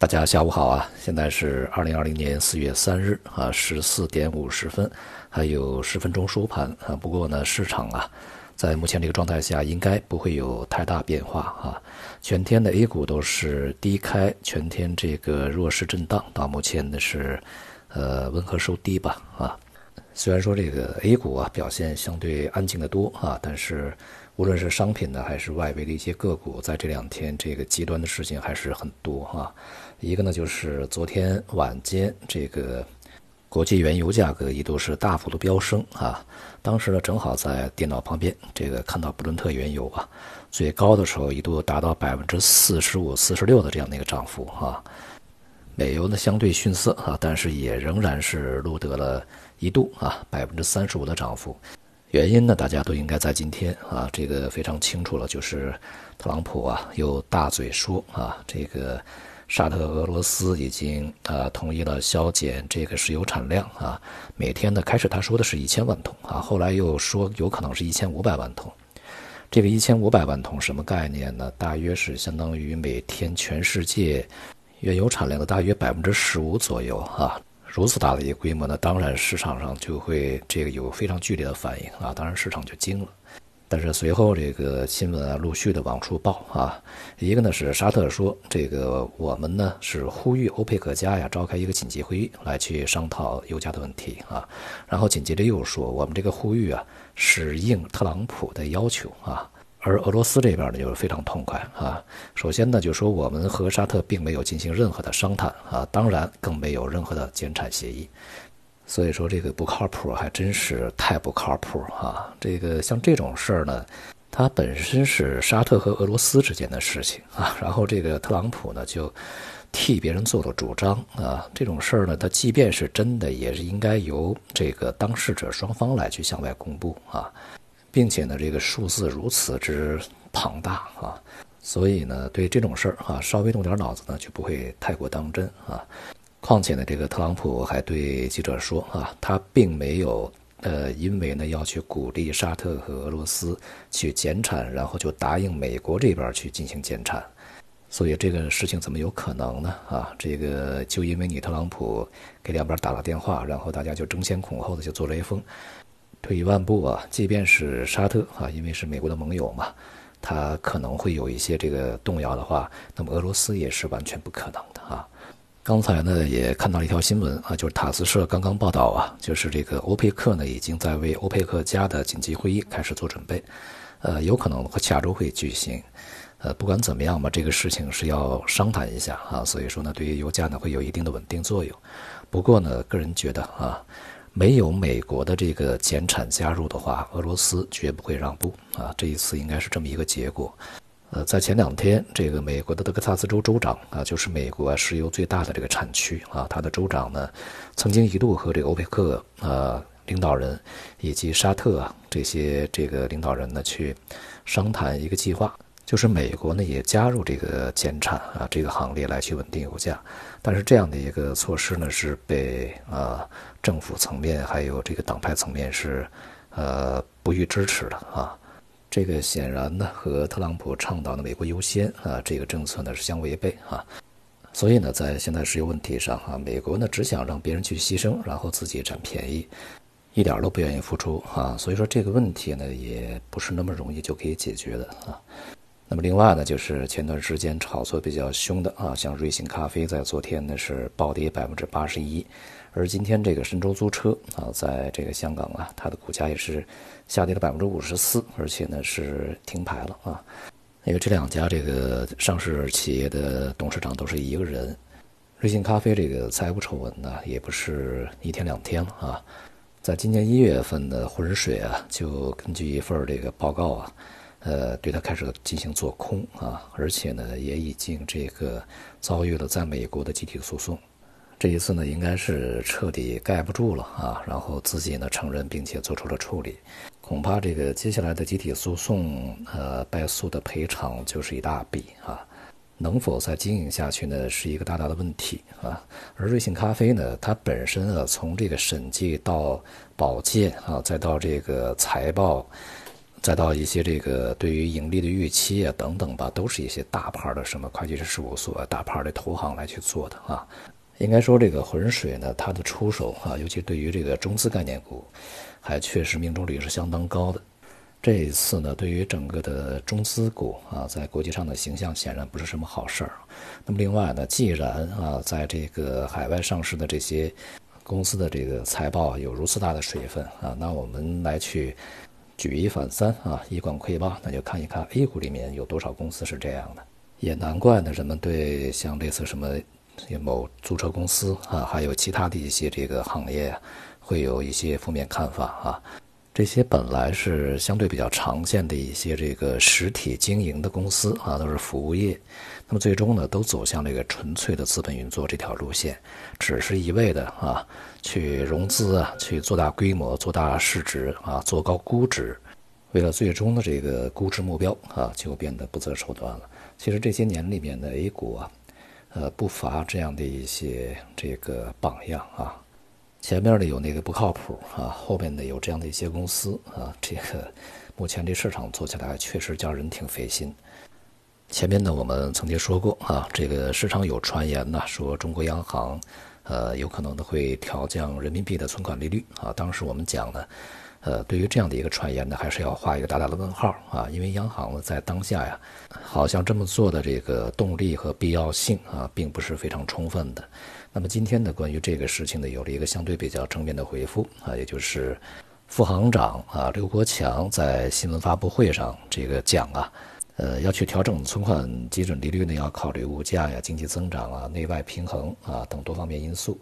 大家下午好啊！现在是二零二零年四月三日啊，十四点五十分，还有十分钟收盘啊。不过呢，市场啊，在目前这个状态下，应该不会有太大变化啊。全天的 A 股都是低开，全天这个弱势震荡，到目前呢是呃温和收低吧啊。虽然说这个 A 股啊表现相对安静的多啊，但是。无论是商品呢，还是外围的一些个股，在这两天这个极端的事情还是很多啊。一个呢，就是昨天晚间这个国际原油价格一度是大幅度飙升啊。当时呢，正好在电脑旁边，这个看到布伦特原油啊，最高的时候一度达到百分之四十五、四十六的这样的一个涨幅啊。美油呢相对逊色啊，但是也仍然是录得了一度啊百分之三十五的涨幅。原因呢，大家都应该在今天啊，这个非常清楚了，就是特朗普啊又大嘴说啊，这个沙特俄罗斯已经啊同意了削减这个石油产量啊，每天呢开始他说的是一千万桶啊，后来又说有可能是一千五百万桶，这个一千五百万桶什么概念呢？大约是相当于每天全世界原油产量的大约百分之十五左右啊。如此大的一个规模呢，当然市场上就会这个有非常剧烈的反应啊，当然市场就惊了。但是随后这个新闻啊陆续的往出报啊，一个呢是沙特说这个我们呢是呼吁欧佩克家呀召开一个紧急会议来去商讨油价的问题啊，然后紧接着又说我们这个呼吁啊是应特朗普的要求啊。而俄罗斯这边呢，就是非常痛快啊。首先呢，就说我们和沙特并没有进行任何的商谈啊，当然更没有任何的减产协议。所以说这个不靠谱，还真是太不靠谱啊。这个像这种事儿呢，它本身是沙特和俄罗斯之间的事情啊，然后这个特朗普呢就替别人做了主张啊。这种事儿呢，它即便是真的，也是应该由这个当事者双方来去向外公布啊。并且呢，这个数字如此之庞大啊，所以呢，对这种事儿啊，稍微动点脑子呢，就不会太过当真啊。况且呢，这个特朗普还对记者说啊，他并没有呃，因为呢要去鼓励沙特和俄罗斯去减产，然后就答应美国这边去进行减产，所以这个事情怎么有可能呢？啊，这个就因为你特朗普给两边打了电话，然后大家就争先恐后的就做了一封。退一万步啊，即便是沙特啊，因为是美国的盟友嘛，他可能会有一些这个动摇的话，那么俄罗斯也是完全不可能的啊。刚才呢也看到了一条新闻啊，就是塔斯社刚刚报道啊，就是这个欧佩克呢已经在为欧佩克加的紧急会议开始做准备，呃，有可能会下周会举行。呃，不管怎么样吧，这个事情是要商谈一下啊，所以说呢，对于油价呢会有一定的稳定作用。不过呢，个人觉得啊。没有美国的这个减产加入的话，俄罗斯绝不会让步啊！这一次应该是这么一个结果。呃，在前两天，这个美国的德克萨斯州州长啊，就是美国石油最大的这个产区啊，他的州长呢，曾经一度和这个欧佩克啊领导人以及沙特啊这些这个领导人呢去商谈一个计划。就是美国呢也加入这个减产啊这个行列来去稳定油价，但是这样的一个措施呢是被啊政府层面还有这个党派层面是呃不予支持的啊，这个显然呢和特朗普倡导的美国优先啊这个政策呢是相违背啊，所以呢在现在石油问题上啊，美国呢只想让别人去牺牲，然后自己占便宜，一点都不愿意付出啊，所以说这个问题呢也不是那么容易就可以解决的啊。那么另外呢，就是前段时间炒作比较凶的啊，像瑞幸咖啡在昨天呢是暴跌百分之八十一，而今天这个神州租车啊，在这个香港啊，它的股价也是下跌了百分之五十四，而且呢是停牌了啊，因为这两家这个上市企业的董事长都是一个人，瑞幸咖啡这个财务丑闻呢也不是一天两天了啊，在今年一月份的浑水啊，就根据一份这个报告啊。呃，对他开始进行做空啊，而且呢，也已经这个遭遇了在美国的集体诉讼。这一次呢，应该是彻底盖不住了啊，然后自己呢承认并且做出了处理。恐怕这个接下来的集体诉讼，呃，败诉的赔偿就是一大笔啊。能否再经营下去呢，是一个大大的问题啊。而瑞幸咖啡呢，它本身啊，从这个审计到保荐啊，再到这个财报。再到一些这个对于盈利的预期啊等等吧，都是一些大牌的什么会计师事务所、大牌的投行来去做的啊。应该说，这个浑水呢，它的出手啊，尤其对于这个中资概念股，还确实命中率是相当高的。这一次呢，对于整个的中资股啊，在国际上的形象显然不是什么好事儿。那么另外呢，既然啊，在这个海外上市的这些公司的这个财报有如此大的水分啊，那我们来去举一反三啊，以管窥豹，那就看一看 A 股里面有多少公司是这样的。也难怪呢，人们对像类似什么。某租车公司啊，还有其他的一些这个行业，会有一些负面看法啊。这些本来是相对比较常见的一些这个实体经营的公司啊，都是服务业。那么最终呢，都走向这个纯粹的资本运作这条路线，只是一味的啊去融资啊，去做大规模、做大市值啊、做高估值，为了最终的这个估值目标啊，就变得不择手段了。其实这些年里面的 A 股啊。呃，不乏这样的一些这个榜样啊，前面呢有那个不靠谱啊，后面呢有这样的一些公司啊，这个目前这市场做起来确实叫人挺费心。前面呢我们曾经说过啊，这个市场有传言呢，说中国央行呃有可能呢会调降人民币的存款利率啊，当时我们讲呢。呃，对于这样的一个传言呢，还是要画一个大大的问号啊，因为央行呢在当下呀，好像这么做的这个动力和必要性啊，并不是非常充分的。那么今天呢，关于这个事情呢，有了一个相对比较正面的回复啊，也就是副行长啊刘国强在新闻发布会上这个讲啊，呃，要去调整存款基准利率呢，要考虑物价呀、经济增长啊、内外平衡啊等多方面因素。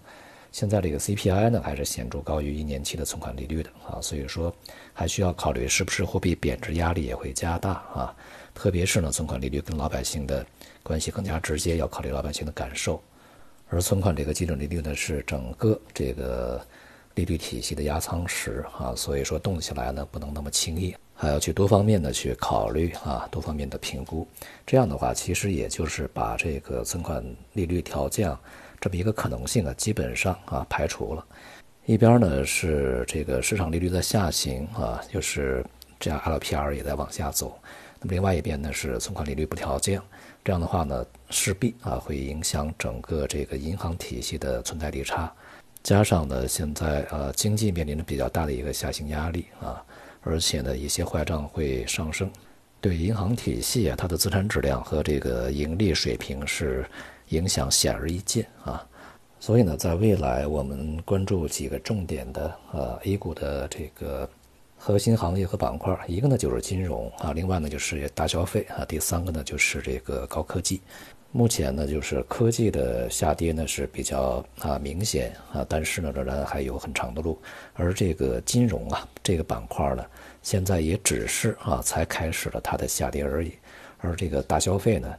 现在这个 CPI 呢，还是显著高于一年期的存款利率的啊，所以说还需要考虑是不是货币贬值压力也会加大啊，特别是呢，存款利率跟老百姓的关系更加直接，要考虑老百姓的感受，而存款这个基准利率呢，是整个这个利率体系的压舱石啊，所以说动起来呢，不能那么轻易，还要去多方面的去考虑啊，多方面的评估，这样的话，其实也就是把这个存款利率调降。这么一个可能性啊，基本上啊排除了。一边呢是这个市场利率在下行啊，就是这样 LPR 也在往下走。那么另外一边呢是存款利率不调降，这样的话呢势必啊会影响整个这个银行体系的存在利差。加上呢现在呃经济面临着比较大的一个下行压力啊，而且呢一些坏账会上升，对银行体系啊它的资产质量和这个盈利水平是。影响显而易见啊，所以呢，在未来我们关注几个重点的呃 A 股的这个核心行业和板块，一个呢就是金融啊，另外呢就是大消费啊，第三个呢就是这个高科技。目前呢，就是科技的下跌呢是比较啊明显啊，但是呢仍然还有很长的路。而这个金融啊这个板块呢，现在也只是啊才开始了它的下跌而已，而这个大消费呢。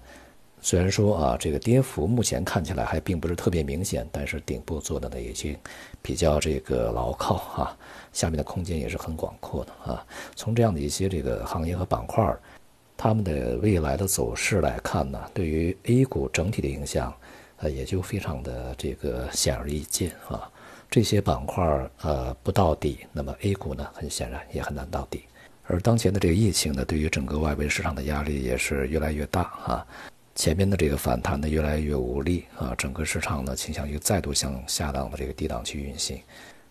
虽然说啊，这个跌幅目前看起来还并不是特别明显，但是顶部做的呢已经比较这个牢靠哈，下面的空间也是很广阔的啊。从这样的一些这个行业和板块，他们的未来的走势来看呢，对于 A 股整体的影响，呃，也就非常的这个显而易见啊。这些板块呃不到底，那么 A 股呢，很显然也很难到底。而当前的这个疫情呢，对于整个外围市场的压力也是越来越大啊。前面的这个反弹呢越来越无力啊，整个市场呢倾向于再度向下档的这个低档去运行。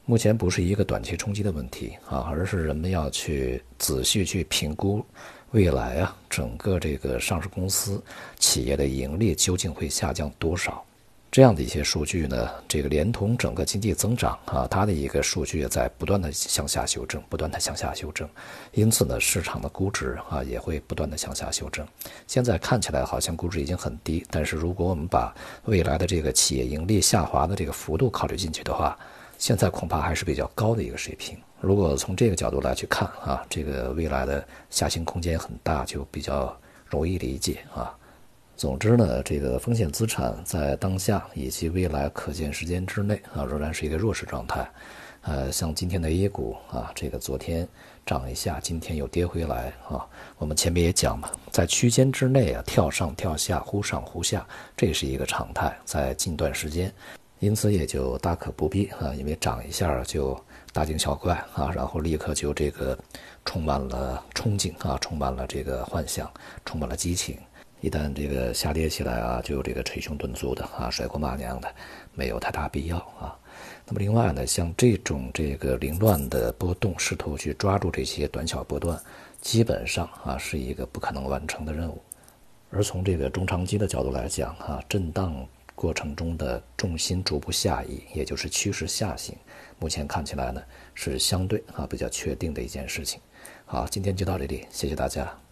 目前不是一个短期冲击的问题啊，而是人们要去仔细去评估未来啊，整个这个上市公司企业的盈利究竟会下降多少。这样的一些数据呢，这个连同整个经济增长啊，它的一个数据也在不断的向下修正，不断的向下修正，因此呢，市场的估值啊也会不断的向下修正。现在看起来好像估值已经很低，但是如果我们把未来的这个企业盈利下滑的这个幅度考虑进去的话，现在恐怕还是比较高的一个水平。如果从这个角度来去看啊，这个未来的下行空间很大，就比较容易理解啊。总之呢，这个风险资产在当下以及未来可见时间之内啊，仍然是一个弱势状态。呃，像今天的 A 股啊，这个昨天涨一下，今天又跌回来啊。我们前面也讲嘛，在区间之内啊，跳上跳下，忽上忽下，这是一个常态。在近段时间，因此也就大可不必啊，因为涨一下就大惊小怪啊，然后立刻就这个充满了憧憬啊，充满了这个幻想，充满了激情。一旦这个下跌起来啊，就有这个捶胸顿足的啊，甩锅骂娘的，没有太大必要啊。那么另外呢，像这种这个凌乱的波动，试图去抓住这些短小波段，基本上啊是一个不可能完成的任务。而从这个中长期的角度来讲啊，震荡过程中的重心逐步下移，也就是趋势下行，目前看起来呢是相对啊比较确定的一件事情。好，今天就到这里，谢谢大家。